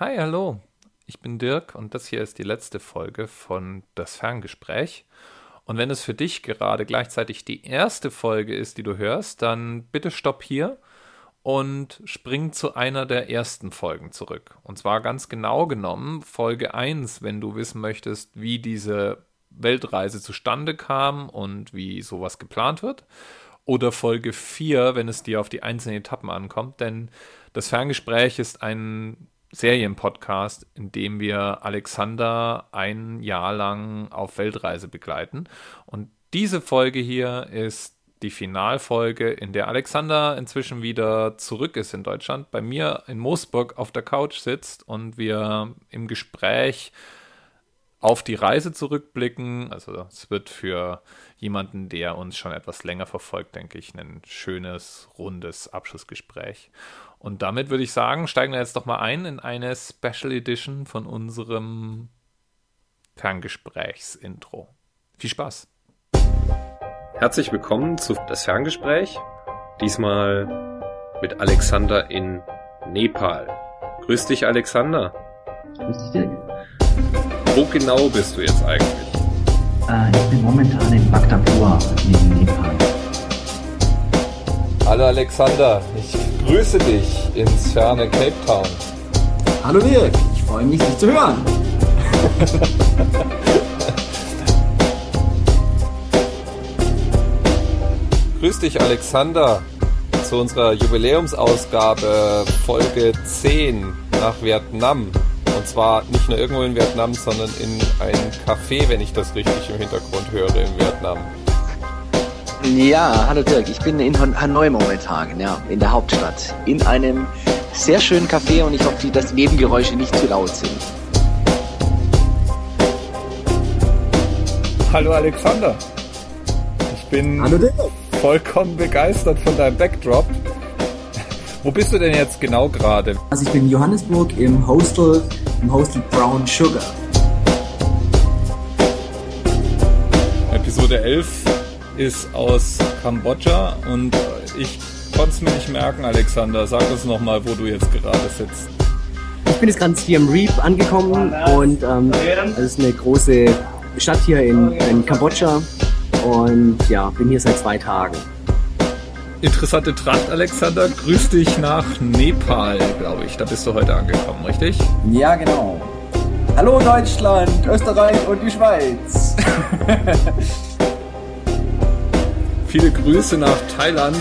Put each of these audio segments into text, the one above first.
Hi, hallo. Ich bin Dirk und das hier ist die letzte Folge von Das Ferngespräch. Und wenn es für dich gerade gleichzeitig die erste Folge ist, die du hörst, dann bitte stopp hier und spring zu einer der ersten Folgen zurück. Und zwar ganz genau genommen Folge 1, wenn du wissen möchtest, wie diese Weltreise zustande kam und wie sowas geplant wird. Oder Folge 4, wenn es dir auf die einzelnen Etappen ankommt. Denn das Ferngespräch ist ein Serienpodcast, in dem wir Alexander ein Jahr lang auf Weltreise begleiten. Und diese Folge hier ist die Finalfolge, in der Alexander inzwischen wieder zurück ist in Deutschland, bei mir in Moosburg auf der Couch sitzt und wir im Gespräch auf die Reise zurückblicken. Also es wird für jemanden, der uns schon etwas länger verfolgt, denke ich, ein schönes, rundes Abschlussgespräch. Und damit würde ich sagen, steigen wir jetzt doch mal ein in eine Special Edition von unserem Ferngesprächsintro. Viel Spaß! Herzlich willkommen zu das Ferngespräch. Diesmal mit Alexander in Nepal. Grüß dich, Alexander. Grüß dich, Dirk. Wo genau bist du jetzt eigentlich? Äh, ich bin momentan in Bhaktapur in Nepal. Hallo Alexander, ich grüße dich ins ferne Cape Town. Hallo Dirk, ich freue mich, dich zu hören. Grüß dich Alexander zu unserer Jubiläumsausgabe Folge 10 nach Vietnam. Und zwar nicht nur irgendwo in Vietnam, sondern in ein Café, wenn ich das richtig im Hintergrund höre, in Vietnam. Ja, hallo Dirk, ich bin in Hanoi momentan, ja, in der Hauptstadt. In einem sehr schönen Café und ich hoffe, dass die Nebengeräusche nicht zu laut sind. Hallo Alexander. Ich bin Hallo Dirk. vollkommen begeistert von deinem Backdrop. Wo bist du denn jetzt genau gerade? Also ich bin in Johannesburg im Hostel, im Hostel Brown Sugar. Episode 11 ist aus Kambodscha und ich konnte es mir nicht merken, Alexander. Sag uns nochmal, wo du jetzt gerade sitzt. Ich bin jetzt gerade hier im Reap angekommen und ähm, das ist eine große Stadt hier in, in Kambodscha und ja, bin hier seit zwei Tagen. Interessante Tracht, Alexander. Grüß dich nach Nepal, glaube ich. Da bist du heute angekommen, richtig? Ja, genau. Hallo Deutschland, Österreich und die Schweiz. Viele Grüße nach Thailand.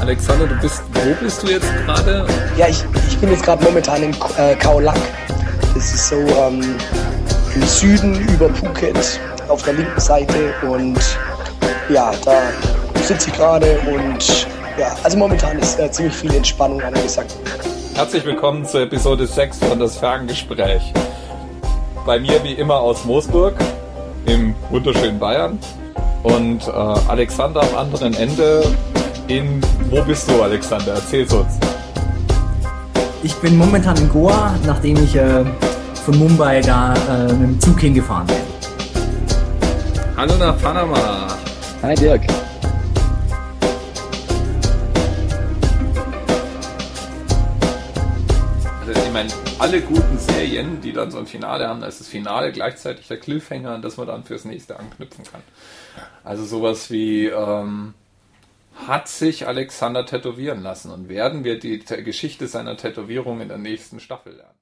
Alexander, du bist, wo bist du jetzt gerade? Ja, ich, ich bin jetzt gerade momentan in äh, Khao Lak. Das ist so ähm, im Süden über Phuket auf der linken Seite und ja, da sitze ich gerade und ja, also momentan ist äh, ziemlich viel Entspannung angesagt. Herzlich willkommen zur Episode 6 von Das Ferngespräch. Bei mir wie immer aus Moosburg im wunderschönen Bayern und äh, Alexander am anderen Ende in, wo bist du Alexander? Erzähl's uns. Ich bin momentan in Goa, nachdem ich äh, von Mumbai da äh, mit dem Zug hingefahren bin. Hallo nach Panama. Hi Dirk. Alle guten Serien, die dann so ein Finale haben, da ist das Finale gleichzeitig der Cliffhanger, an das man dann fürs nächste anknüpfen kann. Also sowas wie ähm, hat sich Alexander tätowieren lassen und werden wir die Geschichte seiner Tätowierung in der nächsten Staffel lernen.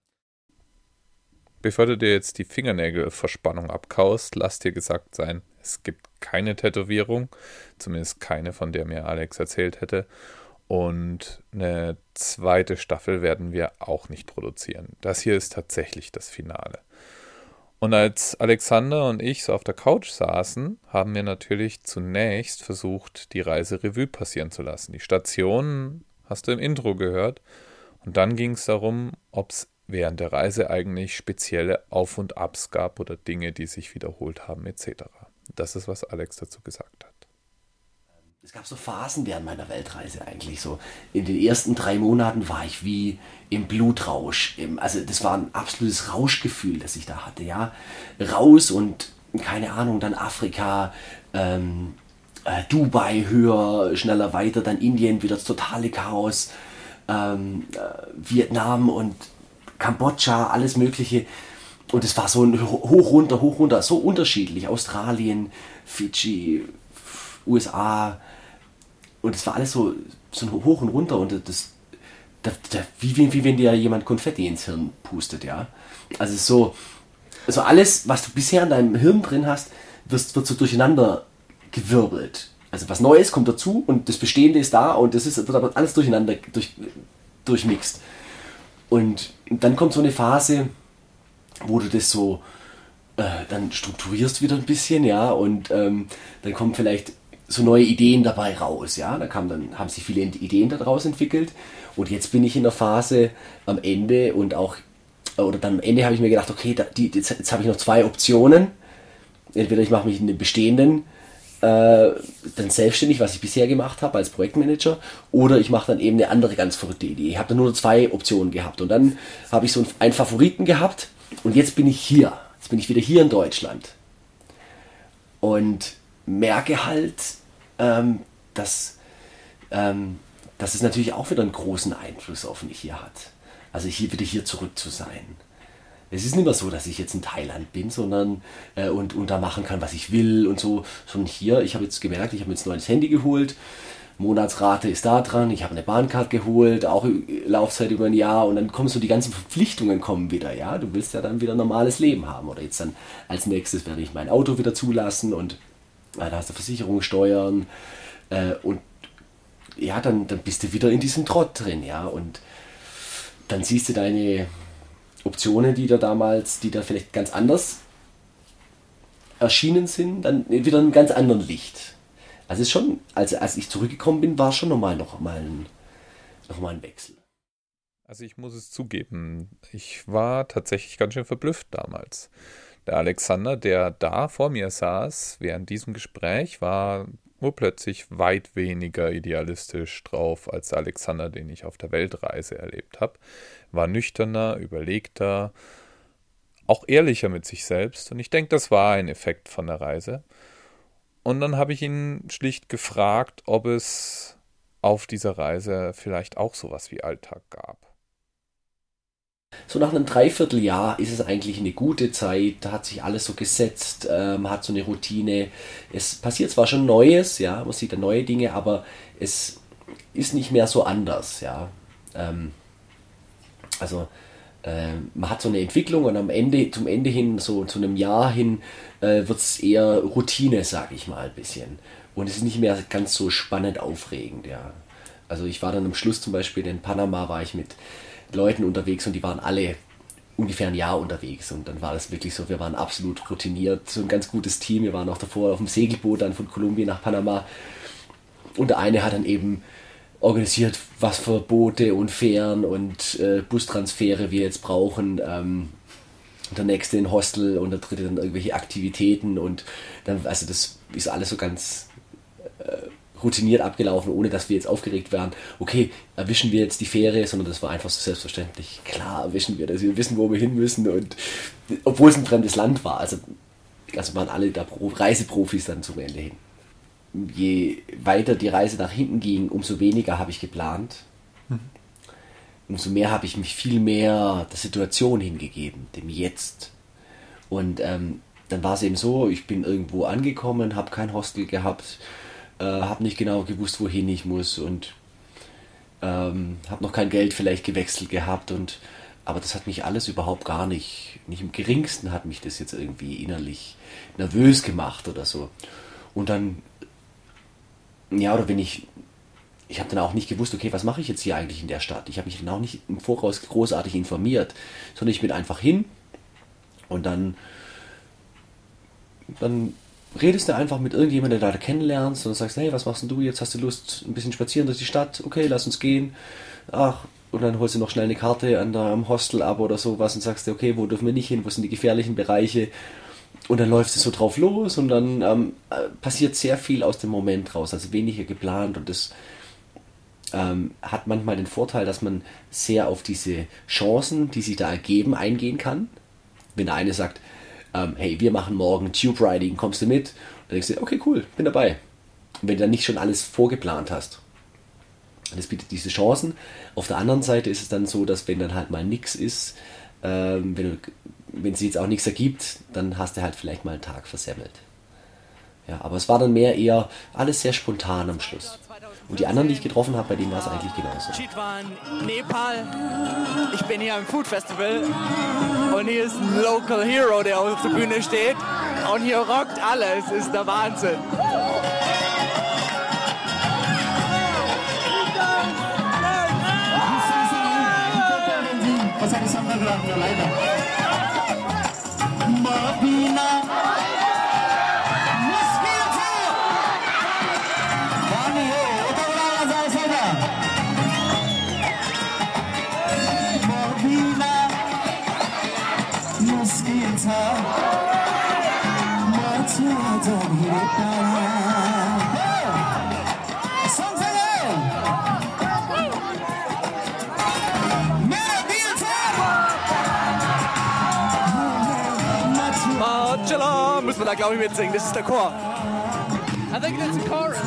Bevor du dir jetzt die Fingernägelverspannung abkaust, lass dir gesagt sein, es gibt keine Tätowierung, zumindest keine, von der mir Alex erzählt hätte. Und eine zweite Staffel werden wir auch nicht produzieren. Das hier ist tatsächlich das Finale. Und als Alexander und ich so auf der Couch saßen, haben wir natürlich zunächst versucht, die Reise Revue passieren zu lassen. Die Stationen hast du im Intro gehört. Und dann ging es darum, ob es während der Reise eigentlich spezielle Auf- und Abs gab oder Dinge, die sich wiederholt haben, etc. Das ist, was Alex dazu gesagt hat. Es gab so Phasen während meiner Weltreise eigentlich so. In den ersten drei Monaten war ich wie im Blutrausch. Im, also das war ein absolutes Rauschgefühl, das ich da hatte, ja. Raus und keine Ahnung, dann Afrika, ähm, äh, Dubai höher, schneller weiter, dann Indien wieder das totale Chaos, ähm, äh, Vietnam und Kambodscha, alles Mögliche. Und es war so ein hoch runter, hoch runter, so unterschiedlich. Australien, Fidschi, USA. Und es war alles so, so hoch und runter. Und das, das, das wie, wie, wie wenn dir jemand Konfetti ins Hirn pustet, ja. Also so, also alles, was du bisher in deinem Hirn drin hast, wird, wird so durcheinander gewirbelt. Also was Neues kommt dazu und das Bestehende ist da und das ist, wird aber alles durcheinander durch, durchmixt. Und dann kommt so eine Phase, wo du das so äh, dann strukturierst wieder ein bisschen, ja, und ähm, dann kommen vielleicht so neue Ideen dabei raus, ja. Da kam dann, haben sich viele Ideen daraus entwickelt. Und jetzt bin ich in der Phase am Ende und auch, oder dann am Ende habe ich mir gedacht, okay, da, die, jetzt, jetzt habe ich noch zwei Optionen. Entweder ich mache mich in den bestehenden äh, dann selbstständig, was ich bisher gemacht habe als Projektmanager, oder ich mache dann eben eine andere ganz verrückte Idee. Ich habe dann nur zwei Optionen gehabt und dann habe ich so einen Favoriten gehabt und jetzt bin ich hier. Jetzt bin ich wieder hier in Deutschland und merke halt, ähm, dass, ähm, dass es natürlich auch wieder einen großen Einfluss auf mich hier hat. Also hier wieder hier zurück zu sein es ist nicht mehr so, dass ich jetzt in Thailand bin, sondern äh, und, und da machen kann, was ich will und so. Sondern hier, ich habe jetzt gemerkt, ich habe mir jetzt ein neues Handy geholt. Monatsrate ist da dran, ich habe eine Bahncard geholt, auch Laufzeit über ein Jahr und dann kommen so die ganzen Verpflichtungen kommen wieder, ja. Du willst ja dann wieder ein normales Leben haben. Oder jetzt dann als nächstes werde ich mein Auto wieder zulassen und da hast du Versicherungssteuern äh, und ja, dann, dann bist du wieder in diesem Trott drin, ja. Und dann siehst du deine Optionen, die da damals, die da vielleicht ganz anders erschienen sind, dann wieder in einem ganz anderen Licht. Also ist schon, als, als ich zurückgekommen bin, war schon nochmal noch mal ein, noch mal ein Wechsel. Also ich muss es zugeben, ich war tatsächlich ganz schön verblüfft damals. Der Alexander, der da vor mir saß, während diesem Gespräch, war urplötzlich weit weniger idealistisch drauf als der Alexander, den ich auf der Weltreise erlebt habe. War nüchterner, überlegter, auch ehrlicher mit sich selbst. Und ich denke, das war ein Effekt von der Reise. Und dann habe ich ihn schlicht gefragt, ob es auf dieser Reise vielleicht auch sowas wie Alltag gab. So nach einem Dreivierteljahr ist es eigentlich eine gute Zeit, da hat sich alles so gesetzt, äh, man hat so eine Routine. Es passiert zwar schon Neues, ja, man sieht da neue Dinge, aber es ist nicht mehr so anders, ja. Ähm, also äh, man hat so eine Entwicklung und am Ende, zum Ende hin, so zu einem Jahr hin, äh, wird es eher Routine, sage ich mal, ein bisschen. Und es ist nicht mehr ganz so spannend aufregend, ja. Also ich war dann am Schluss zum Beispiel in Panama, war ich mit Leuten unterwegs und die waren alle ungefähr ein Jahr unterwegs. Und dann war das wirklich so, wir waren absolut routiniert, so ein ganz gutes Team, wir waren auch davor auf dem Segelboot dann von Kolumbien nach Panama. Und der eine hat dann eben organisiert, was für Boote und Fähren und äh, Bustransfere wir jetzt brauchen. Ähm, der nächste ein Hostel und der dritte dann irgendwelche Aktivitäten. Und dann, also das ist alles so ganz äh, routiniert abgelaufen, ohne dass wir jetzt aufgeregt waren, okay, erwischen wir jetzt die Fähre, sondern das war einfach so selbstverständlich. Klar erwischen wir das, wir wissen, wo wir hin müssen und obwohl es ein fremdes Land war, also, also waren alle da Reiseprofis dann zum Ende hin. Je weiter die Reise nach hinten ging, umso weniger habe ich geplant. Mhm. Umso mehr habe ich mich viel mehr der Situation hingegeben, dem Jetzt. Und ähm, dann war es eben so, ich bin irgendwo angekommen, habe kein Hostel gehabt, äh, habe nicht genau gewusst, wohin ich muss und ähm, habe noch kein Geld vielleicht gewechselt gehabt und aber das hat mich alles überhaupt gar nicht, nicht im geringsten hat mich das jetzt irgendwie innerlich nervös gemacht oder so. Und dann, ja, oder wenn ich, ich habe dann auch nicht gewusst, okay, was mache ich jetzt hier eigentlich in der Stadt? Ich habe mich dann auch nicht im Voraus großartig informiert, sondern ich bin einfach hin und dann, dann redest du einfach mit irgendjemandem, der da kennenlernst und sagst, hey, was machst du jetzt? Hast du Lust, ein bisschen spazieren durch die Stadt? Okay, lass uns gehen. Ach, und dann holst du noch schnell eine Karte an der, am Hostel ab oder sowas und sagst, okay, wo dürfen wir nicht hin? Wo sind die gefährlichen Bereiche? Und dann läufst du so drauf los und dann ähm, äh, passiert sehr viel aus dem Moment raus, also weniger geplant und das ähm, hat manchmal den Vorteil, dass man sehr auf diese Chancen, die sich da ergeben, eingehen kann. Wenn der eine sagt, ähm, hey, wir machen morgen Tube Riding, kommst du mit? Und dann denkst du, okay, cool, bin dabei. Und wenn du dann nicht schon alles vorgeplant hast. Das bietet diese Chancen. Auf der anderen Seite ist es dann so, dass wenn dann halt mal nichts ist, ähm, wenn, wenn es jetzt auch nichts ergibt, dann hast du halt vielleicht mal einen Tag versemmelt. Ja, aber es war dann mehr eher alles sehr spontan am Schluss. Und die anderen, die ich getroffen habe, bei denen war es eigentlich genauso. Chitwan, Nepal. Ich bin hier am Food Festival und hier ist ein Local Hero, der auf der Bühne steht und hier rockt alles. Ist der Wahnsinn. Marcella, müssen wir da glaube ich mitsingen. Das ist der Chor. I think that's a chorus.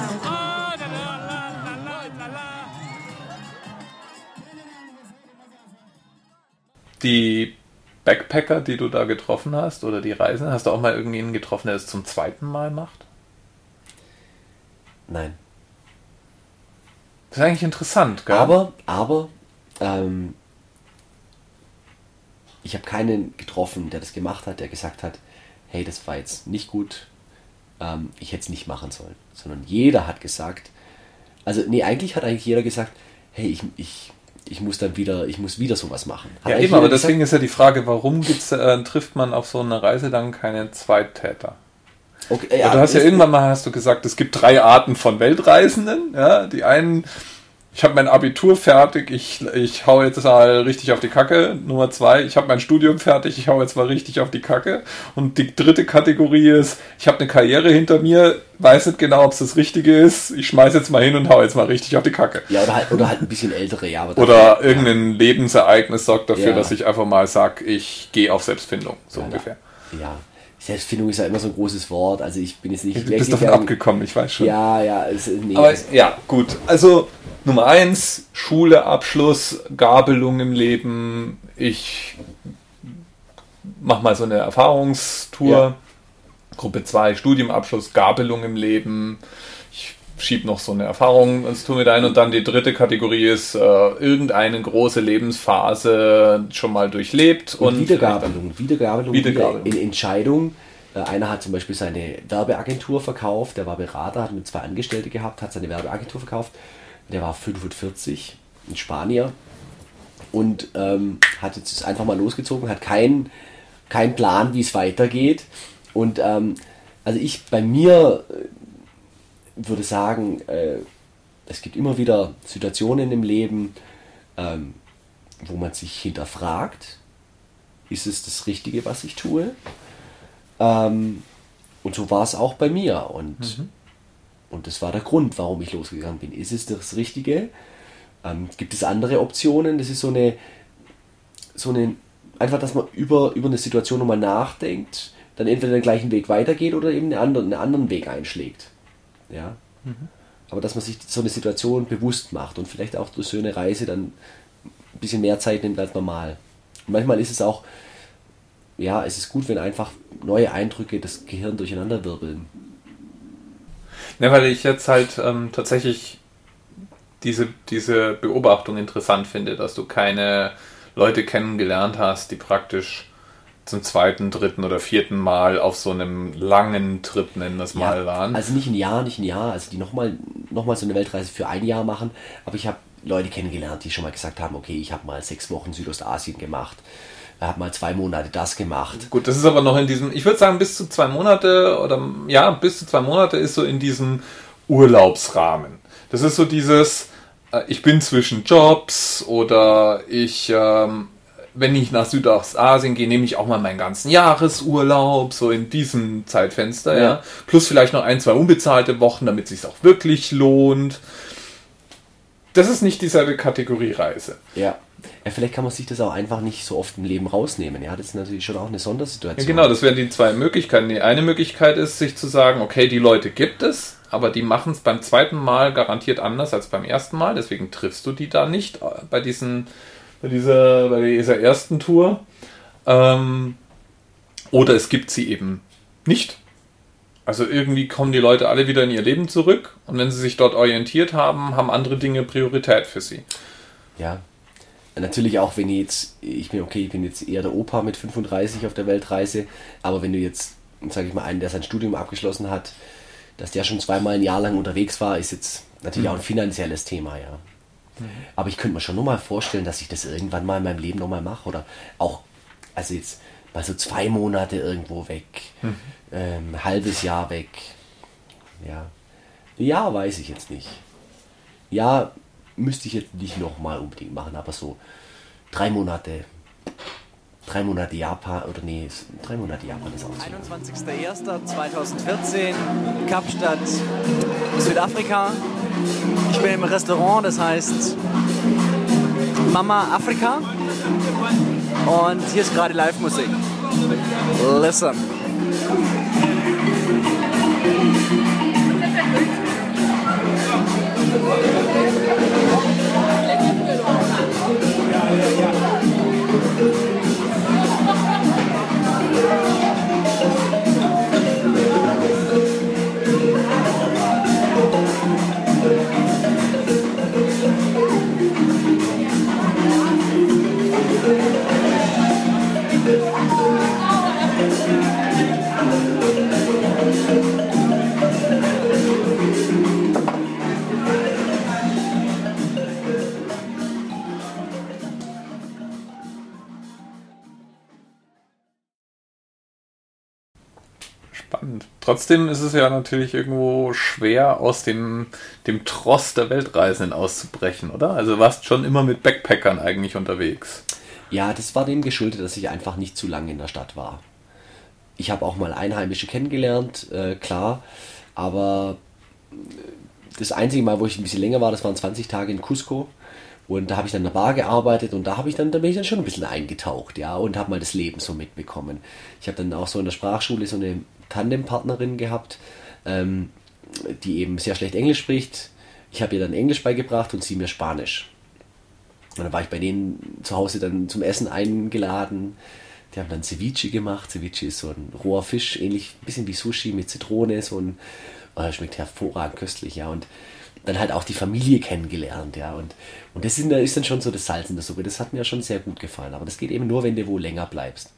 Die Backpacker, die du da getroffen hast, oder die Reisenden, hast du auch mal irgendjemanden getroffen, der es zum zweiten Mal macht? Nein. Das ist eigentlich interessant, gell? Aber, aber, ähm, ich habe keinen getroffen, der das gemacht hat, der gesagt hat, hey, das war jetzt nicht gut, ähm, ich hätte es nicht machen sollen. Sondern jeder hat gesagt, also nee, eigentlich hat eigentlich jeder gesagt, hey, ich, ich, ich muss dann wieder, ich muss wieder sowas machen. Hat ja, eben, aber deswegen gesagt, ist ja die Frage, warum gibt's, äh, trifft man auf so einer Reise dann keine Zweittäter? okay, Ja, du hast ja irgendwann mal hast du gesagt, es gibt drei Arten von Weltreisenden. Ja, die einen, ich habe mein Abitur fertig, ich, ich hau jetzt mal richtig auf die Kacke. Nummer zwei, ich habe mein Studium fertig, ich hau jetzt mal richtig auf die Kacke. Und die dritte Kategorie ist, ich habe eine Karriere hinter mir, weiß nicht genau, ob es das Richtige ist. Ich schmeiß jetzt mal hin und hau jetzt mal richtig auf die Kacke. Ja, oder halt, oder halt ein bisschen ältere, ja. Aber Oder dafür- irgendein Lebensereignis sorgt dafür, Ja. dass ich einfach mal sage, ich gehe auf Selbstfindung, so Ja, ungefähr. Ja, Selbstfindung ist ja immer so ein großes Wort. Also ich bin jetzt nicht Du bist davon abgekommen, ich weiß schon. Ja, ja, es, nee, Aber ja, gut. Also Nummer eins, Schule, Abschluss, Gabelung im Leben. Ich mach mal so eine Erfahrungstour. Ja. Gruppe 2, Studiumabschluss, Gabelung im Leben. Schieb noch so eine Erfahrung ins Tour mit ein. Und dann die dritte Kategorie ist äh, irgendeine große Lebensphase schon mal durchlebt. Und, Und, Wiedergabelung, Wiedergabelung, Wiedergabelung. Wieder in Entscheidung. Äh, Einer hat zum Beispiel seine Werbeagentur verkauft, der war Berater, hat mit zwei Angestellte gehabt, hat seine Werbeagentur verkauft. Der war 45, ein Spanier. Und ähm, hat jetzt einfach mal losgezogen, hat keinen keinen Plan, wie es weitergeht. Und ähm, also ich bei mir äh, würde sagen, äh, es gibt immer wieder Situationen im Leben, ähm, wo man sich hinterfragt, ist es das Richtige, was ich tue? Ähm, und so war es auch bei mir. Und, und das war der Grund, warum ich losgegangen bin. Ist es das Richtige? Ähm, gibt es andere Optionen? Das ist so eine, so eine, einfach, dass man über, über eine Situation nochmal nachdenkt, dann entweder den gleichen Weg weitergeht oder eben einen anderen, einen anderen Weg einschlägt. Ja. Aber dass man sich so eine Situation bewusst macht und vielleicht auch durch so eine Reise dann ein bisschen mehr Zeit nimmt als normal. Und manchmal ist es auch, ja, es ist gut, wenn einfach neue Eindrücke das Gehirn durcheinander wirbeln. Ne, weil ich jetzt halt ähm, tatsächlich diese, diese Beobachtung interessant finde, dass du keine Leute kennengelernt hast, die praktisch zum zweiten, dritten oder vierten Mal auf so einem langen Trip, nennen wir es mal, waren. Also nicht ein Jahr, nicht ein Jahr, also die nochmal noch mal so eine Weltreise für ein Jahr machen, aber ich habe Leute kennengelernt, die schon mal gesagt haben, okay, ich habe mal sechs Wochen Südostasien gemacht, habe mal zwei Monate das gemacht. Gut, das ist aber noch in diesem, ich würde sagen, bis zu zwei Monate oder ja, bis zu zwei Monate ist so in diesem Urlaubsrahmen. Das ist so dieses, äh, ich bin zwischen Jobs oder ich, ähm, wenn ich nach Südostasien gehe, nehme ich auch mal meinen ganzen Jahresurlaub, so in diesem Zeitfenster, ja. Ja. Plus vielleicht noch ein, zwei unbezahlte Wochen, damit es sich auch wirklich lohnt. Das ist nicht dieselbe Kategorie Reise. Ja. ja. Vielleicht kann man sich das auch einfach nicht so oft im Leben rausnehmen. Ja, das ist natürlich schon auch eine Ja, Sondersituation. genau, das wären die zwei Möglichkeiten. Die eine Möglichkeit ist, sich zu sagen, okay, die Leute gibt es, aber die machen es beim zweiten Mal garantiert anders als beim ersten Mal. Deswegen triffst du die da nicht äh, bei diesen, bei dieser, bei dieser ersten Tour. Ähm, oder es gibt sie eben nicht. Also irgendwie kommen die Leute alle wieder in ihr Leben zurück und wenn sie sich dort orientiert haben, haben andere Dinge Priorität für sie. Ja. Natürlich auch, wenn ich jetzt, ich bin okay, ich bin jetzt eher der Opa mit 35 auf der Weltreise, aber wenn du jetzt, sage ich mal, einen, der sein Studium abgeschlossen hat, dass der schon zweimal ein Jahr lang unterwegs war, ist jetzt natürlich mhm. auch ein finanzielles Thema, ja. Mhm. Aber ich könnte mir schon nur mal vorstellen, dass ich das irgendwann mal in meinem Leben nochmal mache oder auch, also jetzt mal so zwei Monate irgendwo weg, mhm. ähm, halbes Jahr weg. Ja. Ja, weiß ich jetzt nicht. Ja, müsste ich jetzt nicht nochmal unbedingt machen, aber so drei Monate. Drei Monate Japan, oder nee, drei Monate Japan ist auch so. 21.01.2014, Kapstadt, Südafrika. Ich bin im Restaurant, das heißt Mama Afrika. Und hier ist gerade Live-Musik. Listen. Trotzdem ist es ja natürlich irgendwo schwer, aus dem, dem Tross der Weltreisenden auszubrechen, oder? Also warst schon immer mit Backpackern eigentlich unterwegs. Ja, das war dem geschuldet, dass ich einfach nicht zu lange in der Stadt war. Ich habe auch mal Einheimische kennengelernt, äh, klar, aber das einzige Mal, wo ich ein bisschen länger war, das waren 20 Tage in Cusco. Und da habe ich dann in der Bar gearbeitet und da habe ich dann, da bin ich dann schon ein bisschen eingetaucht, ja, und habe mal das Leben so mitbekommen. Ich habe dann auch so in der Sprachschule so eine Tandempartnerin gehabt, ähm, die eben sehr schlecht Englisch spricht. Ich habe ihr dann Englisch beigebracht und sie mir Spanisch. Und dann war ich bei denen zu Hause dann zum Essen eingeladen. Die haben dann Ceviche gemacht. Ceviche ist so ein roher Fisch, ähnlich ein bisschen wie Sushi mit Zitrone. So ein, oh, schmeckt hervorragend köstlich, ja. Und dann halt auch die Familie kennengelernt, ja. Und, und das ist dann schon so das Salz in der Suppe. Das hat mir schon sehr gut gefallen. Aber das geht eben nur, wenn du wo länger bleibst.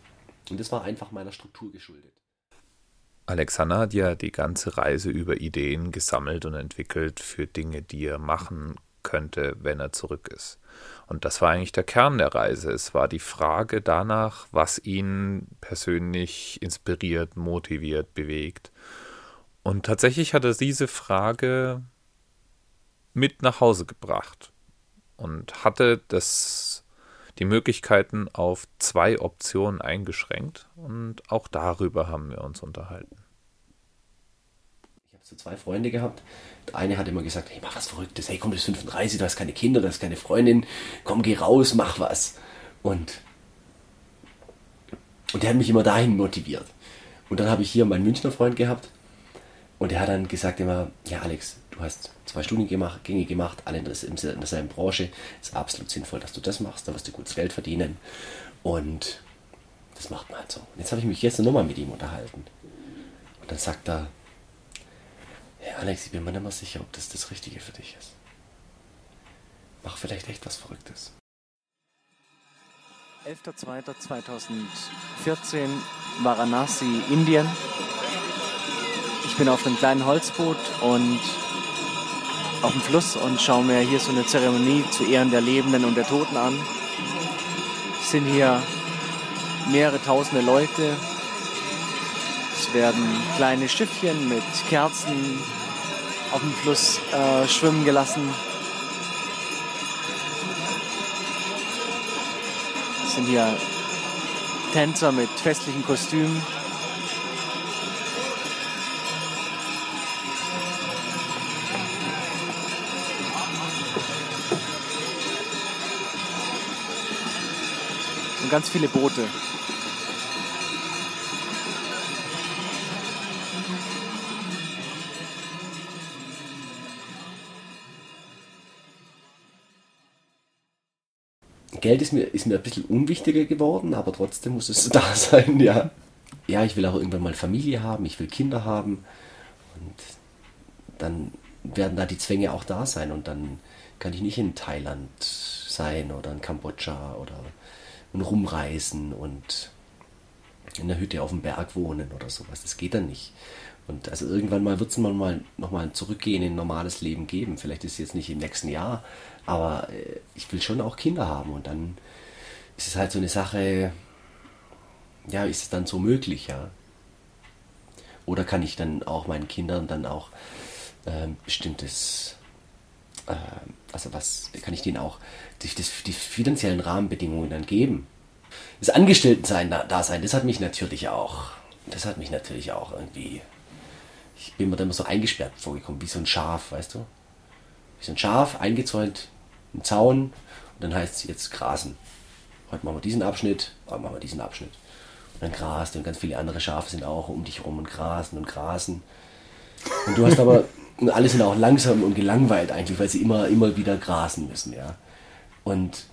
Und das war einfach meiner Struktur geschuldet. Alexander hat ja die ganze Reise über Ideen gesammelt und entwickelt für Dinge, die er machen könnte, wenn er zurück ist. Und das war eigentlich der Kern der Reise. Es war die Frage danach, was ihn persönlich inspiriert, motiviert, bewegt. Und tatsächlich hat er diese Frage mit nach Hause gebracht und hatte das die Möglichkeiten auf zwei Optionen eingeschränkt und auch darüber haben wir uns unterhalten. Ich habe so zwei Freunde gehabt. Der eine hat immer gesagt, hey, mach was Verrücktes, hey, komm, du bist 35, du hast keine Kinder, du hast keine Freundin, komm, geh raus, mach was. Und, und der hat mich immer dahin motiviert. Und dann habe ich hier meinen Münchner Freund gehabt und der hat dann gesagt immer, ja Alex, du hast zwei Studiengänge gemacht, alle in derselben Branche. Ist absolut sinnvoll, dass du das machst, da wirst du gutes Geld verdienen. Und das macht man halt so. Und jetzt habe ich mich gestern nochmal mit ihm unterhalten. Und dann sagt er, hey Alex, ich bin mir nicht mehr sicher, ob das das Richtige für dich ist. Mach vielleicht echt was Verrücktes. 11.02.2014, Varanasi, Indien. Ich bin auf einem kleinen Holzboot und auf dem Fluss und schaue mir hier so eine Zeremonie zu Ehren der Lebenden und der Toten an. Es sind hier mehrere tausende Leute. Es werden kleine Schiffchen mit Kerzen auf dem Fluss äh, schwimmen gelassen. Es sind hier Tänzer mit festlichen Kostümen. ganz viele Boote. Geld ist mir, ist mir ein bisschen unwichtiger geworden, aber trotzdem muss es da sein, ja. Ja, ich will auch irgendwann mal Familie haben, ich will Kinder haben und dann werden da die Zwänge auch da sein und dann kann ich nicht in Thailand sein oder in Kambodscha oder und rumreisen und in der Hütte auf dem Berg wohnen oder sowas. Das geht dann nicht. Und also irgendwann mal wird es mal nochmal zurückgehen in ein normales Leben geben. Vielleicht ist es jetzt nicht im nächsten Jahr, aber äh, ich will schon auch Kinder haben und dann ist es halt so eine Sache, ja, ist es dann so möglich, ja? Oder kann ich dann auch meinen Kindern dann auch äh, bestimmtes, äh, also was kann ich denen auch die, die finanziellen Rahmenbedingungen dann geben? Das Angestelltensein da, da sein, das hat mich natürlich auch, das hat mich natürlich auch irgendwie, ich bin mir da immer so eingesperrt vorgekommen, wie so ein Schaf, weißt du? Wie so ein Schaf, eingezäunt, im Zaun, und dann heißt es jetzt grasen. Heute machen wir diesen Abschnitt, heute machen wir diesen Abschnitt. Und dann grast und ganz viele andere Schafe sind auch um dich rum und grasen und grasen. Und du hast aber, und alle sind auch langsam und gelangweilt eigentlich, weil sie immer, immer wieder grasen müssen, ja. Und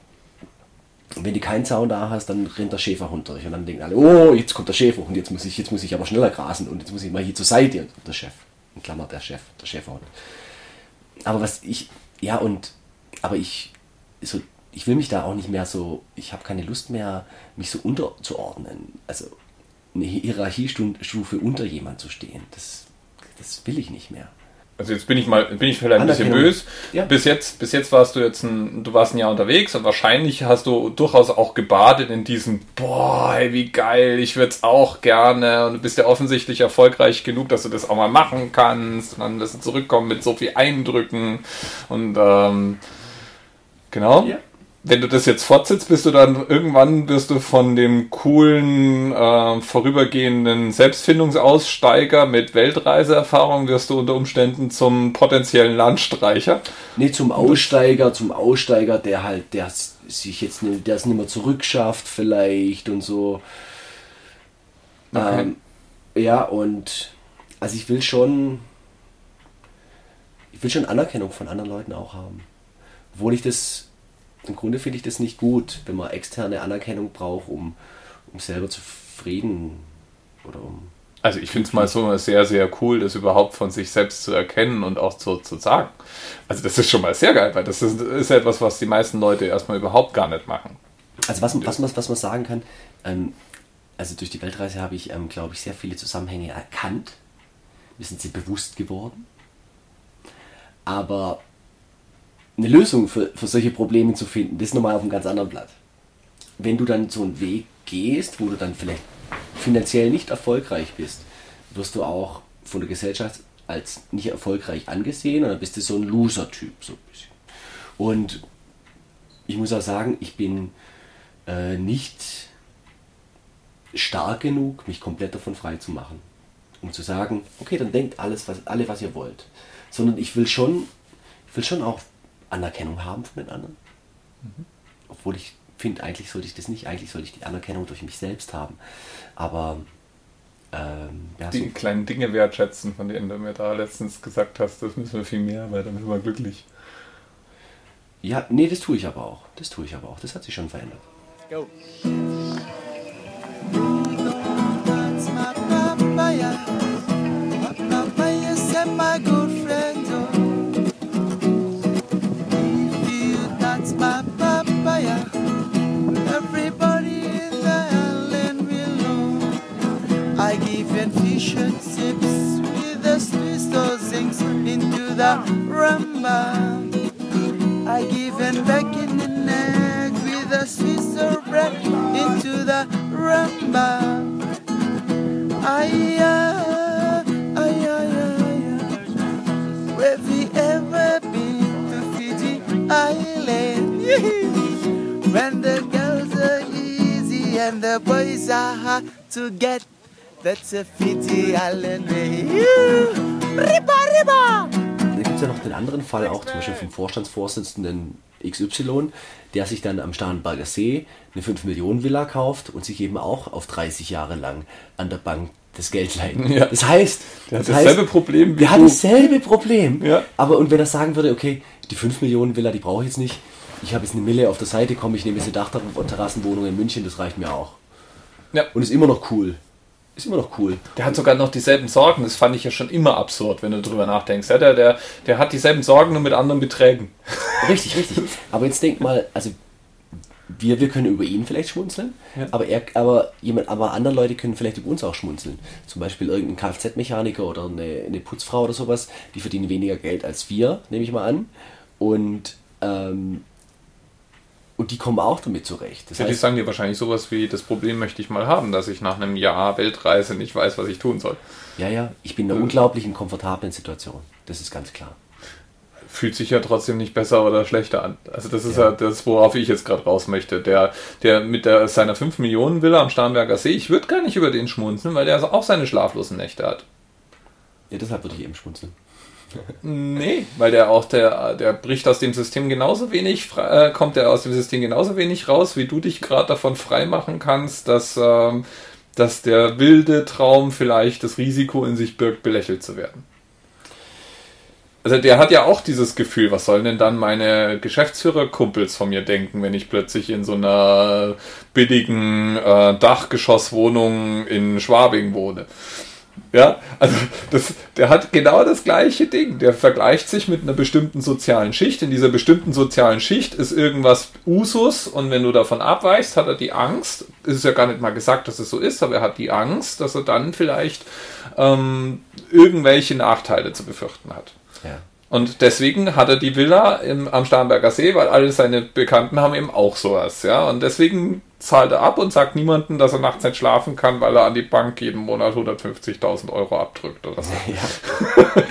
wenn du keinen Zaun da hast, dann rennt der Schäferhund durch und dann denken alle, oh, jetzt kommt der Schäferhund, jetzt muss ich, jetzt muss ich aber schneller grasen und jetzt muss ich mal hier zur Seite, der Chef, in Klammer der Chef, der Schäferhund. Aber was ich, ja und, aber ich, so ich will mich da auch nicht mehr so, ich habe keine Lust mehr, mich so unterzuordnen. Also eine Hierarchiestufe unter jemand zu stehen. Das, das will ich nicht mehr. Also jetzt bin ich mal, bin ich vielleicht ein bisschen böse. Ja. Bis jetzt, bis jetzt warst du jetzt ein, du warst ein Jahr unterwegs und wahrscheinlich hast du durchaus auch gebadet in diesem, boah, ey, wie geil, ich würde es auch gerne und du bist ja offensichtlich erfolgreich genug, dass du das auch mal machen kannst und dann wirst du zurückkommen mit so viel Eindrücken und ähm, genau. Ja wenn du das jetzt fortsetzt, bist du dann irgendwann wirst du von dem coolen äh, vorübergehenden Selbstfindungsaussteiger mit Weltreiseerfahrung wirst du unter Umständen zum potenziellen Landstreicher. Nee, zum Aussteiger, zum Aussteiger, der halt, der sich jetzt der es nicht mehr zurückschafft vielleicht und so. Okay. Ähm, ja, und also ich will schon, ich will schon Anerkennung von anderen Leuten auch haben. Obwohl ich das im Grunde finde ich das nicht gut, wenn man externe Anerkennung braucht, um, um selber zufrieden oder um. Also ich finde es mal so sehr, sehr cool, das überhaupt von sich selbst zu erkennen und auch zu, zu sagen. Also das ist schon mal sehr geil, weil das ist, ist etwas, was die meisten Leute erstmal überhaupt gar nicht machen. Also was, was, was, was man sagen kann, ähm, also durch die Weltreise habe ich, ähm, glaube ich, sehr viele Zusammenhänge erkannt. Mir sind sie bewusst geworden. Aber eine Lösung für, für solche Probleme zu finden, das ist nochmal auf einem ganz anderen Blatt. Wenn du dann so einen Weg gehst, wo du dann vielleicht finanziell nicht erfolgreich bist, wirst du auch von der Gesellschaft als nicht erfolgreich angesehen dann bist du so ein Loser-Typ, so ein bisschen. Und ich muss auch sagen, ich bin äh, nicht stark genug, mich komplett davon frei zu machen. Um zu sagen, okay, dann denkt alles, was, alle, was ihr wollt. Sondern ich will schon, ich will schon auch Anerkennung haben von den anderen. Mhm. Obwohl ich finde, eigentlich sollte ich das nicht, eigentlich sollte ich die Anerkennung durch mich selbst haben. Aber ähm, ja, die so kleinen Dinge wertschätzen, von denen du mir da letztens gesagt hast, das müssen wir viel mehr, weil dann sind wir glücklich. Ja, nee, das tue ich aber auch. Das tue ich aber auch. Das hat sich schon verändert. Go. That's a Fiji Island way. Riba, riba! Da gibt es ja noch den anderen Fall, auch zum Beispiel vom Vorstandsvorsitzenden XY, der sich dann am Starnberger See eine 5-Millionen-Villa kauft und sich eben auch auf 30 Jahre lang an der Bank das Geld leihen. Ja. Das heißt, der hat das dasselbe heißt, Problem wie Der hat dasselbe Problem. Ja. Aber und wenn er sagen würde, okay, die 5 Millionen Villa, die brauche ich jetzt nicht, ich habe jetzt eine Mille auf der Seite, komme ich nehme jetzt eine Dachterrassenwohnung in München, das reicht mir auch. Ja. Und ist immer noch cool. Ist immer noch cool. Der hat sogar noch dieselben Sorgen. Das fand ich ja schon immer absurd, wenn du drüber nachdenkst. Ja, der, der, der hat dieselben Sorgen nur mit anderen Beträgen. Richtig, richtig. Aber jetzt denk mal, also wir, wir können über ihn vielleicht schmunzeln, Ja. aber, er, aber, jemand, aber andere Leute können vielleicht über uns auch schmunzeln. Zum Beispiel irgendein Kfz-Mechaniker oder eine, eine Putzfrau oder sowas, die verdienen weniger Geld als wir, nehme ich mal an. Und, ähm, und die kommen auch damit zurecht. Das Ja, die heißt, sagen dir wahrscheinlich sowas wie, das Problem möchte ich mal haben, dass ich nach einem Jahr Weltreise nicht weiß, was ich tun soll. ja, ja, ich bin in einer unglaublichen komfortablen Situation. Das ist ganz klar. Fühlt sich ja trotzdem nicht besser oder schlechter an. Also das ist ja, das, worauf ich jetzt gerade raus möchte. Der, der mit der, seiner 5 Millionen Villa am Starnberger See, ich würde gar nicht über den schmunzeln, weil der auch seine schlaflosen Nächte hat. Ja, deshalb würde ich eben schmunzeln. Nee, weil der auch, der, der bricht aus dem System genauso wenig, äh, kommt der aus dem System genauso wenig raus, wie du dich gerade davon freimachen kannst, dass, ähm, dass der wilde Traum vielleicht das Risiko in sich birgt, belächelt zu werden. Also der hat ja auch dieses Gefühl, was sollen denn dann meine Geschäftsführerkumpels von mir denken, wenn ich plötzlich in so einer billigen äh, Dachgeschosswohnung in Schwabing wohne. Ja, also das, der hat genau das gleiche Ding. Der vergleicht sich mit einer bestimmten sozialen Schicht. In dieser bestimmten sozialen Schicht ist irgendwas Usus und wenn du davon abweichst, hat er die Angst. Es ist ja gar nicht mal gesagt, dass es so ist, aber er hat die Angst, dass er dann vielleicht ähm, irgendwelche Nachteile zu befürchten hat. Ja. Und deswegen hat er die Villa im, am Starnberger See, weil alle seine Bekannten haben eben auch sowas, ja. Und deswegen zahlt er ab und sagt niemandem, dass er nachts nicht schlafen kann, weil er an die Bank jeden Monat 150.000 Euro abdrückt oder so.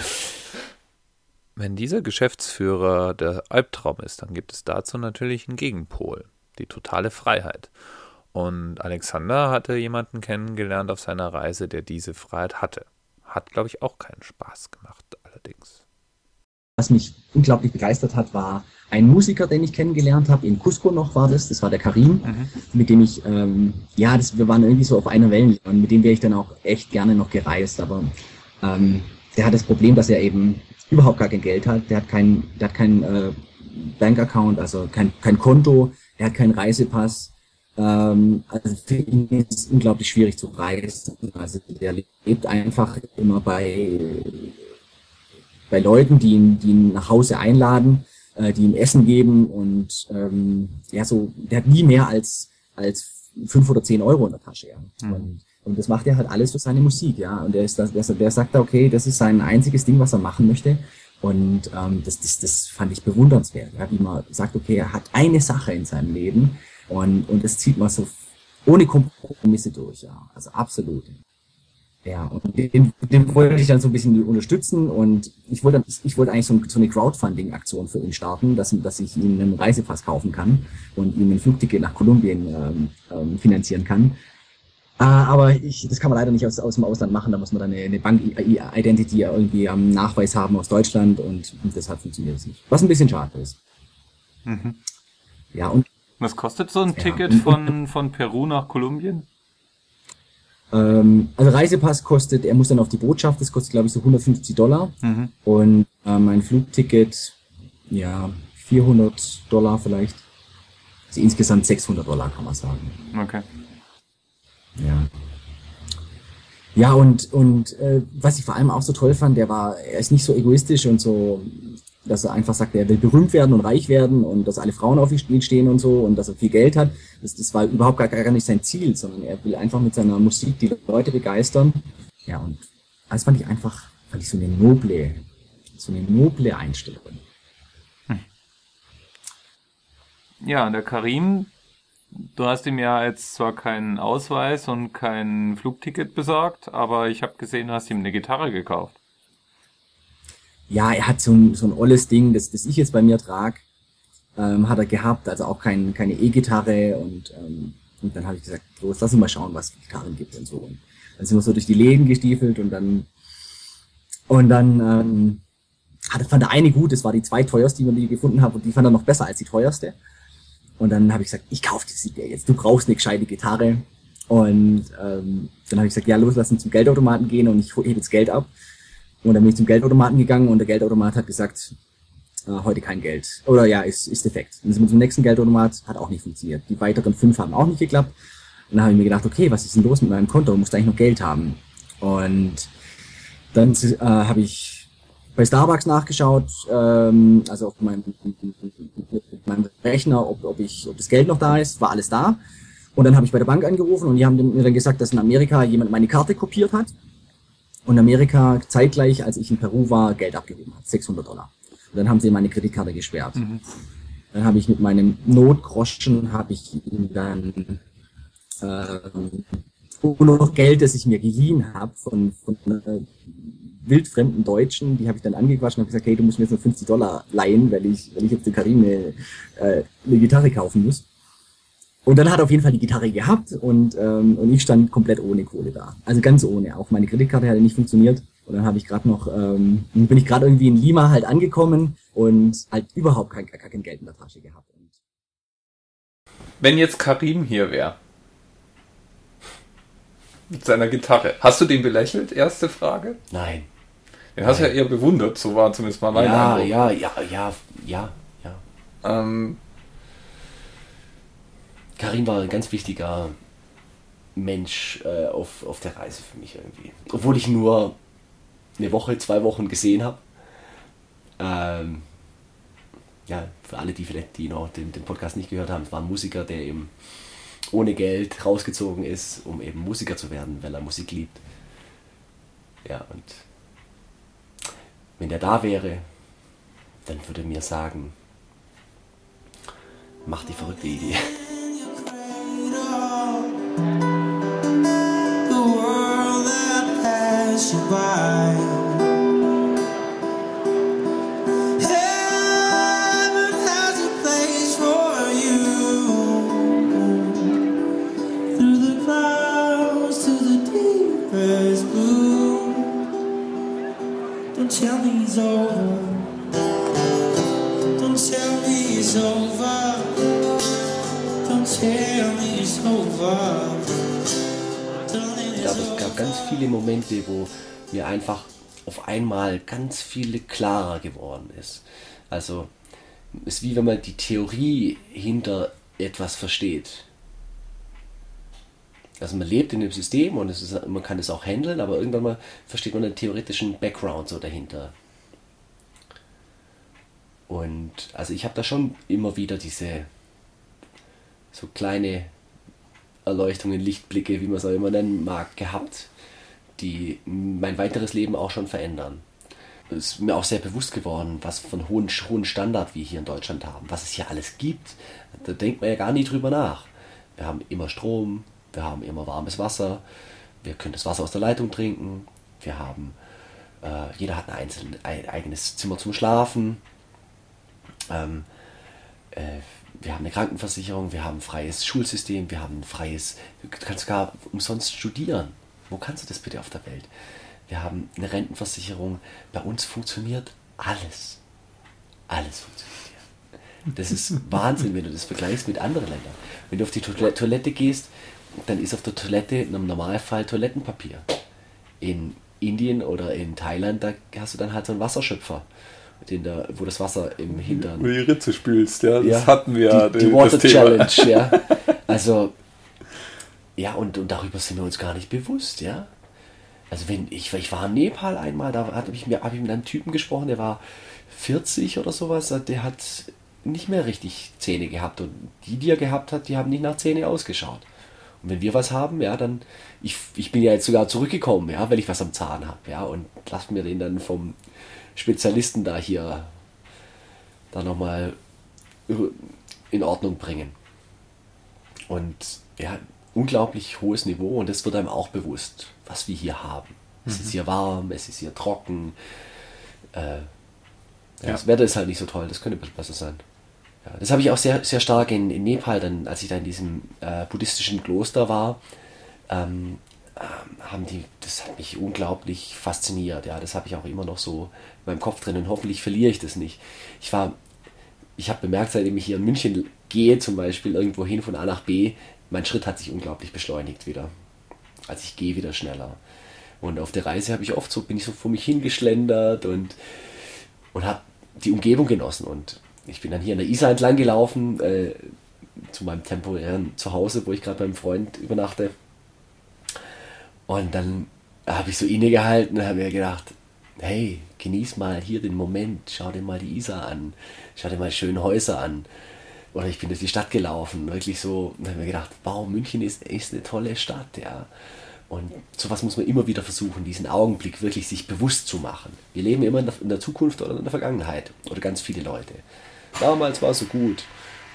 Wenn dieser Geschäftsführer der Albtraum ist, dann gibt es dazu natürlich einen Gegenpol, die totale Freiheit. Und Alexander hatte jemanden kennengelernt auf seiner Reise, der diese Freiheit hatte. Hat, glaube ich, auch keinen Spaß gemacht, allerdings. Was mich unglaublich begeistert hat, war ein Musiker, den ich kennengelernt habe. In Cusco noch war das. Das war der Karim, mit dem ich, ähm, ja, das, wir waren irgendwie so auf einer Wellenlänge und mit dem wäre ich dann auch echt gerne noch gereist. Aber ähm, der hat das Problem, dass er eben überhaupt gar kein Geld hat. Der hat kein, der hat kein äh, Bankaccount, also kein, kein Konto. Er hat keinen Reisepass. Ähm, also für ihn ist es unglaublich schwierig zu reisen. Also der lebt einfach immer bei bei Leuten, die ihn, die ihn nach Hause einladen, äh, die ihm Essen geben und ähm, ja, so, der hat nie mehr als, als fünf oder zehn Euro in der Tasche. Ja. Und, und das macht er halt alles für seine Musik, ja. Und der ist das, der, der sagt, da, okay, das ist sein einziges Ding, was er machen möchte. Und ähm, das, das, das fand ich bewundernswert, ja, wie man sagt, okay, er hat eine Sache in seinem Leben und, und das zieht man so ohne Kompromisse durch, ja. Also absolut. Ja, und den, den wollte ich dann so ein bisschen unterstützen und ich wollte, ich wollte eigentlich so, ein- so eine Crowdfunding-Aktion für ihn starten, dass, dass ich ihm einen Reisepass kaufen kann und ihm ein Flugticket nach Kolumbien ähm, ähm, finanzieren kann. Ah, aber ich, das kann man leider nicht aus, aus dem Ausland machen, da muss man dann eine, eine Bank-Identity irgendwie am Nachweis haben aus Deutschland und, und deshalb funktioniert es nicht. Was ein bisschen schade ist. Ja, und Was kostet so ein Ja. Ticket von, von Peru nach Kolumbien? Ähm, also Reisepass kostet, er muss dann auf die Botschaft, das kostet glaube ich so 150 Dollar. Mhm. Und äh, mein Flugticket, ja, 400 Dollar vielleicht. Also insgesamt 600 Dollar kann man sagen. Okay. Ja. Ja, und, und äh, was ich vor allem auch so toll fand, der war, er ist nicht so egoistisch und so, dass er einfach sagt, er will berühmt werden und reich werden und dass alle Frauen auf ihn stehen und so und dass er viel Geld hat. Das, das war überhaupt gar, gar nicht sein Ziel, sondern er will einfach mit seiner Musik die Leute begeistern. Ja, und das fand ich einfach, fand ich so eine noble, so eine noble Einstellung. Ja, der Karim, du hast ihm ja jetzt zwar keinen Ausweis und kein Flugticket besorgt, aber ich habe gesehen, du hast ihm eine Gitarre gekauft. Ja, er hat so ein, so ein olles Ding, das, das ich jetzt bei mir trage, ähm, hat er gehabt, also auch kein, keine E-Gitarre und, ähm, und dann habe ich gesagt, los, lass uns mal schauen, was es Gitarren gibt und so. Und dann sind wir so durch die Läden gestiefelt und dann und dann ähm, hat, fand er eine gut, das war die zweiteuerste, die wir die gefunden haben und die fand er noch besser als die teuerste. Und dann habe ich gesagt, ich kaufe dir jetzt, du brauchst eine gescheite Gitarre. Und ähm, dann habe ich gesagt, ja los, lass uns zum Geldautomaten gehen und ich hebe jetzt Geld ab. Und dann bin ich zum Geldautomaten gegangen und der Geldautomat hat gesagt, äh, heute kein Geld. Oder ja, ist, ist defekt. Und sind wir zum nächsten Geldautomat, hat auch nicht funktioniert. Die weiteren fünf haben auch nicht geklappt. Und dann habe ich mir gedacht, okay, was ist denn los mit meinem Konto? Muss da eigentlich noch Geld haben? Und dann äh, habe ich bei Starbucks nachgeschaut, ähm, also auf meinem, mit meinem Rechner, ob, ob, ich, ob das Geld noch da ist, war alles da. Und dann habe ich bei der Bank angerufen und die haben mir dann gesagt, dass in Amerika jemand meine Karte kopiert hat und Amerika zeitgleich, als ich in Peru war, Geld abgegeben hat, 600 Dollar. Und dann haben sie meine Kreditkarte gesperrt. Mhm. Dann habe ich mit meinem Notgroschen, habe ich ihm dann äh, nur noch Geld, das ich mir geliehen habe von, von äh, wildfremden Deutschen, die habe ich dann angequatscht und habe gesagt, hey, du musst mir jetzt nur 50 Dollar leihen, weil ich, weil ich jetzt der Karim eine, äh, eine Gitarre kaufen muss. Und dann hat er auf jeden Fall die Gitarre gehabt und, ähm, und ich stand komplett ohne Kohle da. Also ganz ohne. Auch meine Kreditkarte hatte nicht funktioniert. Und dann habe ich gerade noch, ähm, bin ich gerade irgendwie in Lima halt angekommen und halt überhaupt kein, kein Geld in der Tasche gehabt. Und Wenn jetzt Karim hier wäre, mit seiner Gitarre, hast du den belächelt? Erste Frage. Nein. Den hast du ja eher bewundert, so war zumindest mal mein Ja, Eindruck. ja, ja, ja, ja, ja. Ähm, Karim war ein ganz wichtiger Mensch äh, auf, auf der Reise für mich irgendwie. Obwohl ich nur eine Woche, zwei Wochen gesehen habe. Ähm, ja, für alle, die vielleicht die noch den, den Podcast nicht gehört haben, es war ein Musiker, der eben ohne Geld rausgezogen ist, um eben Musiker zu werden, weil er Musik liebt. Ja, und wenn der da wäre, dann würde er mir sagen, mach die verrückte Idee. you by. Viele Momente, wo mir einfach auf einmal ganz viele klarer geworden ist. Also, es ist wie wenn man die Theorie hinter etwas versteht. Also man lebt in dem System und es ist, man kann es auch handeln, aber irgendwann mal versteht man den theoretischen Background so dahinter. Und also ich habe da schon immer wieder diese so kleine Erleuchtungen, Lichtblicke, wie man es auch immer nennen mag, gehabt, die mein weiteres Leben auch schon verändern. Es ist mir auch sehr bewusst geworden, was von hohen, hohen Standard wir hier in Deutschland haben, was es hier alles gibt. Da denkt man ja gar nie drüber nach. Wir haben immer Strom, wir haben immer warmes Wasser, wir können das Wasser aus der Leitung trinken, wir haben, äh, jeder hat ein, einzeln, ein eigenes Zimmer zum Schlafen. Ähm, äh, wir haben eine Krankenversicherung, wir haben ein freies Schulsystem, wir haben ein freies, du kannst sogar umsonst studieren. Wo kannst du das bitte auf der Welt? Wir haben eine Rentenversicherung. Bei uns funktioniert alles. Alles funktioniert hier. Das ist Wahnsinn, wenn du das vergleichst mit anderen Ländern. Wenn du auf die Toilette, gehst, dann ist auf der Toilette im Normalfall Toilettenpapier. In Indien oder in Thailand, da hast du dann halt so einen Wasserschöpfer, den da, wo das Wasser im Hintern Wo die Ritze spülst, ja. Das ja, hatten wir ja. die, die das Water. Challenge, ja. Also, ja, und, und darüber sind wir uns gar nicht bewusst, ja. Also, wenn ich, ich war in Nepal einmal, da habe ich, mir- hab ich mit einem Typen gesprochen, der war 40 oder sowas, der hat nicht mehr richtig Zähne gehabt. Und die, die er gehabt hat, die haben nicht nach Zähne ausgeschaut. Und wenn wir was haben, ja, dann, ich, ich bin ja jetzt sogar zurückgekommen, ja, weil ich was am Zahn habe, ja, und lass mir den dann vom Spezialisten da hier da nochmal in Ordnung bringen. Und ja, unglaublich hohes Niveau und das wird einem auch bewusst, was wir hier haben. Es Mhm. ist hier warm, es ist hier trocken. Äh, ja. Das Wetter ist halt nicht so toll, das könnte besser sein. Ja, das habe ich auch sehr, sehr stark in, in Nepal, dann, als ich da in diesem äh, buddhistischen Kloster war, ähm, ähm, haben die, das hat mich unglaublich fasziniert. Ja, das habe ich auch immer noch so in meinem Kopf drin und hoffentlich verliere ich das nicht. Ich war, ich habe bemerkt, seitdem ich hier in München gehe, zum Beispiel irgendwo hin von A nach B, mein Schritt hat sich unglaublich beschleunigt wieder. Also ich gehe wieder schneller. Und auf der Reise habe ich oft so, bin ich so vor mich hingeschlendert und, und habe die Umgebung genossen. Und ich bin dann hier an der Isar entlang gelaufen, äh, zu meinem temporären Zuhause, wo ich gerade beim Freund übernachte. Und dann habe ich so innegehalten und habe mir gedacht, hey, genieß mal hier den Moment, schau dir mal die Isar an, schau dir mal schöne Häuser an. Oder ich bin durch die Stadt gelaufen, wirklich so, und habe mir gedacht, wow, München ist, ist eine tolle Stadt, ja. Und sowas muss man immer wieder versuchen, diesen Augenblick wirklich sich bewusst zu machen. Wir leben immer in der, Zukunft oder in der Vergangenheit. Oder ganz viele Leute. Damals war es so gut.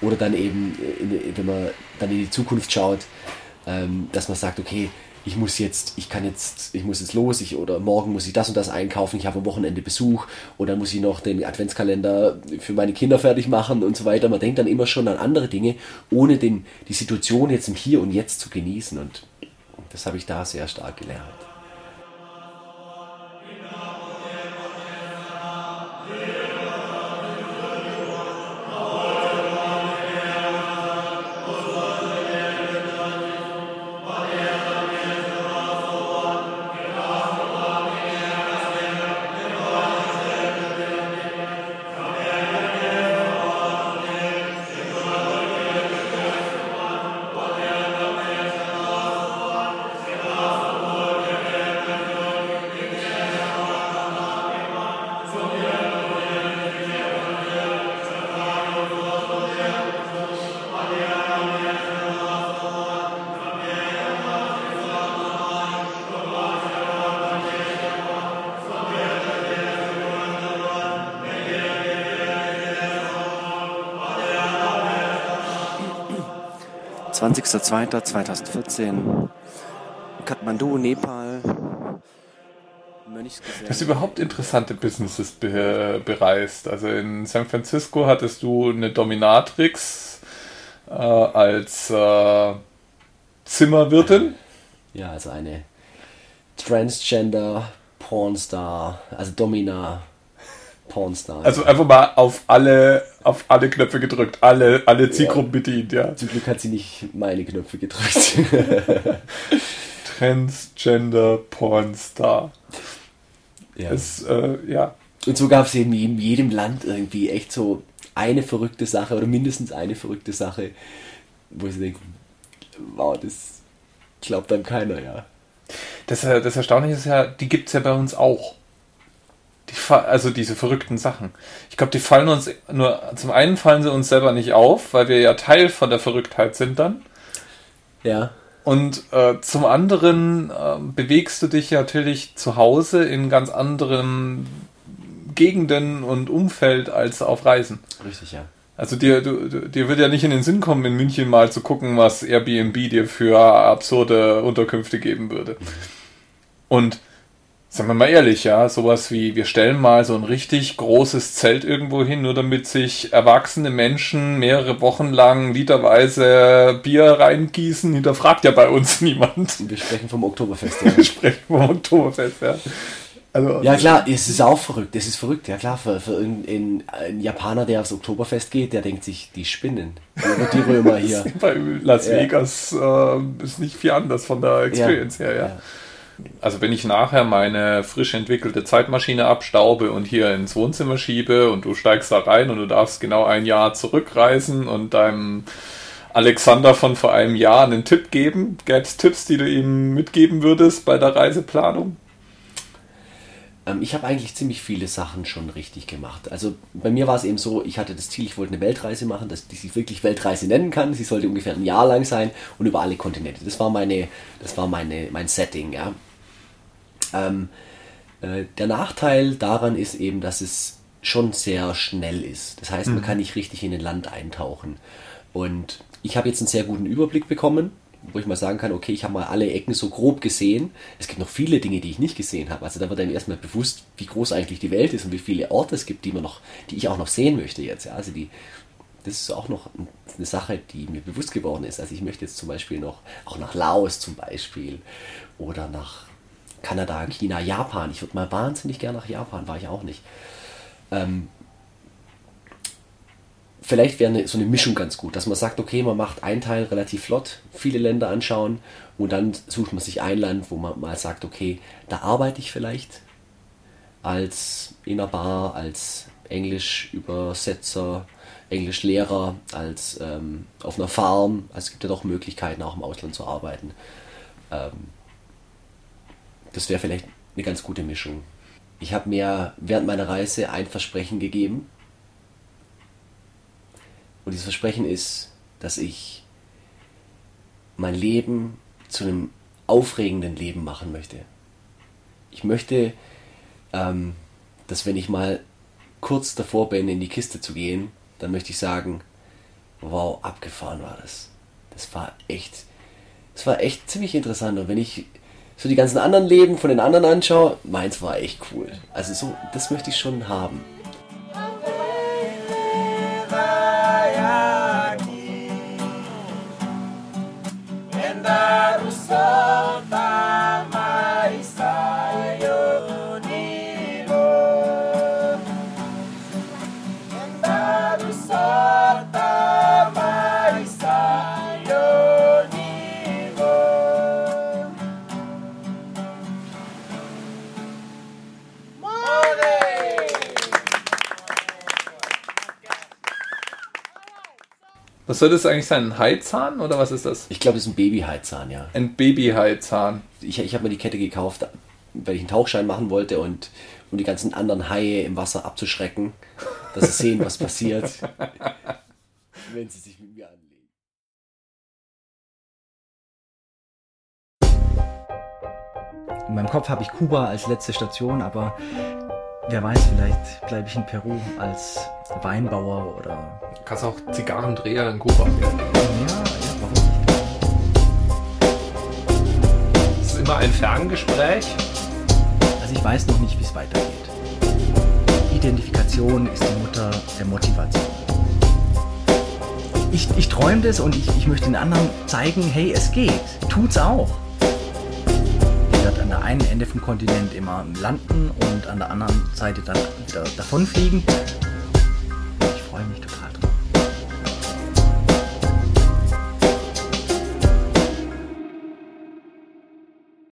Oder dann eben, in, wenn man dann in die Zukunft schaut, ähm, dass man sagt, okay, ich muss jetzt, ich kann jetzt, ich muss jetzt los, ich, oder morgen muss ich das und das einkaufen, ich habe am Wochenende Besuch, oder muss ich noch den Adventskalender für meine Kinder fertig machen und so weiter. Man denkt dann immer schon an andere Dinge, ohne den, die Situation jetzt im Hier und Jetzt zu genießen. Und das habe ich da sehr stark gelernt. ...20.02.2014, Kathmandu, Nepal. Du hast überhaupt interessante Businesses be bereist. Also in San Francisco hattest du eine Dominatrix äh, als äh, Zimmerwirtin. Ja, also eine Transgender Pornstar, also Domina Pornstar. Also einfach mal auf alle, auf alle Knöpfe gedrückt, alle, alle Zielgruppen ja. bedient, ja. Zum Glück hat sie nicht meine Knöpfe gedrückt. Transgender Pornstar. Ja. Es, äh, ja. Und so gab es eben in jedem Land irgendwie echt so eine verrückte Sache oder mindestens eine verrückte Sache, wo sie denken, wow, das glaubt einem keiner, ja. Das, äh, das Erstaunliche ist ja, die gibt es ja bei uns auch. Die, also diese verrückten Sachen. Ich glaube, die fallen uns nur, zum einen fallen sie uns selber nicht auf, weil wir ja Teil von der Verrücktheit sind dann. Ja. Und äh, zum anderen äh, bewegst du dich ja natürlich zu Hause in ganz anderen Gegenden und Umfeld als auf Reisen. Richtig, ja. Also dir, du, dir wird ja nicht in den Sinn kommen, in München mal zu gucken, was Airbnb dir für absurde Unterkünfte geben würde. Und sagen wir mal ehrlich, ja, sowas wie, wir stellen mal so ein richtig großes Zelt irgendwo hin, nur damit sich erwachsene Menschen mehrere Wochen lang literweise Bier reingießen, hinterfragt ja bei uns niemand. Wir sprechen vom Oktoberfest. Ja. wir sprechen vom Oktoberfest, ja. Also, ja klar, es ist auch verrückt, es ist verrückt, ja klar, für, für einen, einen Japaner, der aufs Oktoberfest geht, der denkt sich, die spinnen. Die Römer hier. Bei Las Vegas ja. äh, ist nicht viel anders von der Experience ja. her, ja. ja. Also wenn ich nachher meine frisch entwickelte Zeitmaschine abstaube und hier ins Wohnzimmer schiebe und du steigst da rein und du darfst genau ein Jahr zurückreisen und deinem Alexander von vor einem Jahr einen Tipp geben, gäbe es Tipps, die du ihm mitgeben würdest bei der Reiseplanung? Ähm, ich habe eigentlich ziemlich viele Sachen schon richtig gemacht. Also bei mir war es eben so, ich hatte das Ziel, ich wollte eine Weltreise machen, dass die sich wirklich Weltreise nennen kann. Sie sollte ungefähr ein Jahr lang sein und über alle Kontinente. Das war meine, das war meine, mein Setting, ja. Ähm, äh, der Nachteil daran ist eben, dass es schon sehr schnell ist. Das heißt, man mhm. kann nicht richtig in ein Land eintauchen. Und ich habe jetzt einen sehr guten Überblick bekommen, wo ich mal sagen kann, okay, ich habe mal alle Ecken so grob gesehen. Es gibt noch viele Dinge, die ich nicht gesehen habe. Also da wird einem erstmal bewusst, wie groß eigentlich die Welt ist und wie viele Orte es gibt, die man noch, die ich auch noch sehen möchte jetzt. Ja. Also die, das ist auch noch eine Sache, die mir bewusst geworden ist. Also ich möchte jetzt zum Beispiel noch, auch nach Laos zum Beispiel oder nach Kanada, China, Japan. Ich würde mal wahnsinnig gerne nach Japan, war ich auch nicht. Ähm, vielleicht wäre eine, so eine Mischung ganz gut, dass man sagt, okay, man macht einen Teil relativ flott, viele Länder anschauen und dann sucht man sich ein Land, wo man mal sagt, okay, da arbeite ich vielleicht als in einer Bar, als Englischübersetzer, Englischlehrer, als ähm, auf einer Farm. Also es gibt ja doch Möglichkeiten, auch im Ausland zu arbeiten. Ähm, das wäre vielleicht eine ganz gute Mischung. Ich habe mir während meiner Reise ein Versprechen gegeben. Und dieses Versprechen ist, dass ich mein Leben zu einem aufregenden Leben machen möchte. Ich möchte, ähm, dass wenn ich mal kurz davor bin, in die Kiste zu gehen, dann möchte ich sagen, wow, abgefahren war das. Das war echt, das war echt ziemlich interessant. Und wenn ich so die ganzen anderen Leben von den anderen anschaue, meins war echt cool. Also so, das möchte ich schon haben. Was soll das eigentlich sein? Ein Haizahn oder was ist das? Ich glaube, das ist ein Babyheizahn, ja. Ein Babyhaizahn. Ich, ich habe mir die Kette gekauft, weil ich einen Tauchschein machen wollte und um die ganzen anderen Haie im Wasser abzuschrecken, dass sie sehen, was passiert, wenn sie sich mit mir anlegen. In meinem Kopf habe ich Kuba als letzte Station, aber wer weiß, vielleicht bleibe ich in Peru als Weinbauer oder. Kannst auch Zigarrendreher in Kuba werden. Ja, ja, warum nicht? Es ist immer ein Ferngespräch. Also ich weiß noch nicht, wie es weitergeht. Identifikation ist die Mutter der Motivation. Ich, ich träume das und ich, ich möchte den anderen zeigen, hey, es geht. Tut's auch. Ich werde an der einen Ende vom Kontinent immer landen und an der anderen Seite dann wieder davonfliegen freue mich total.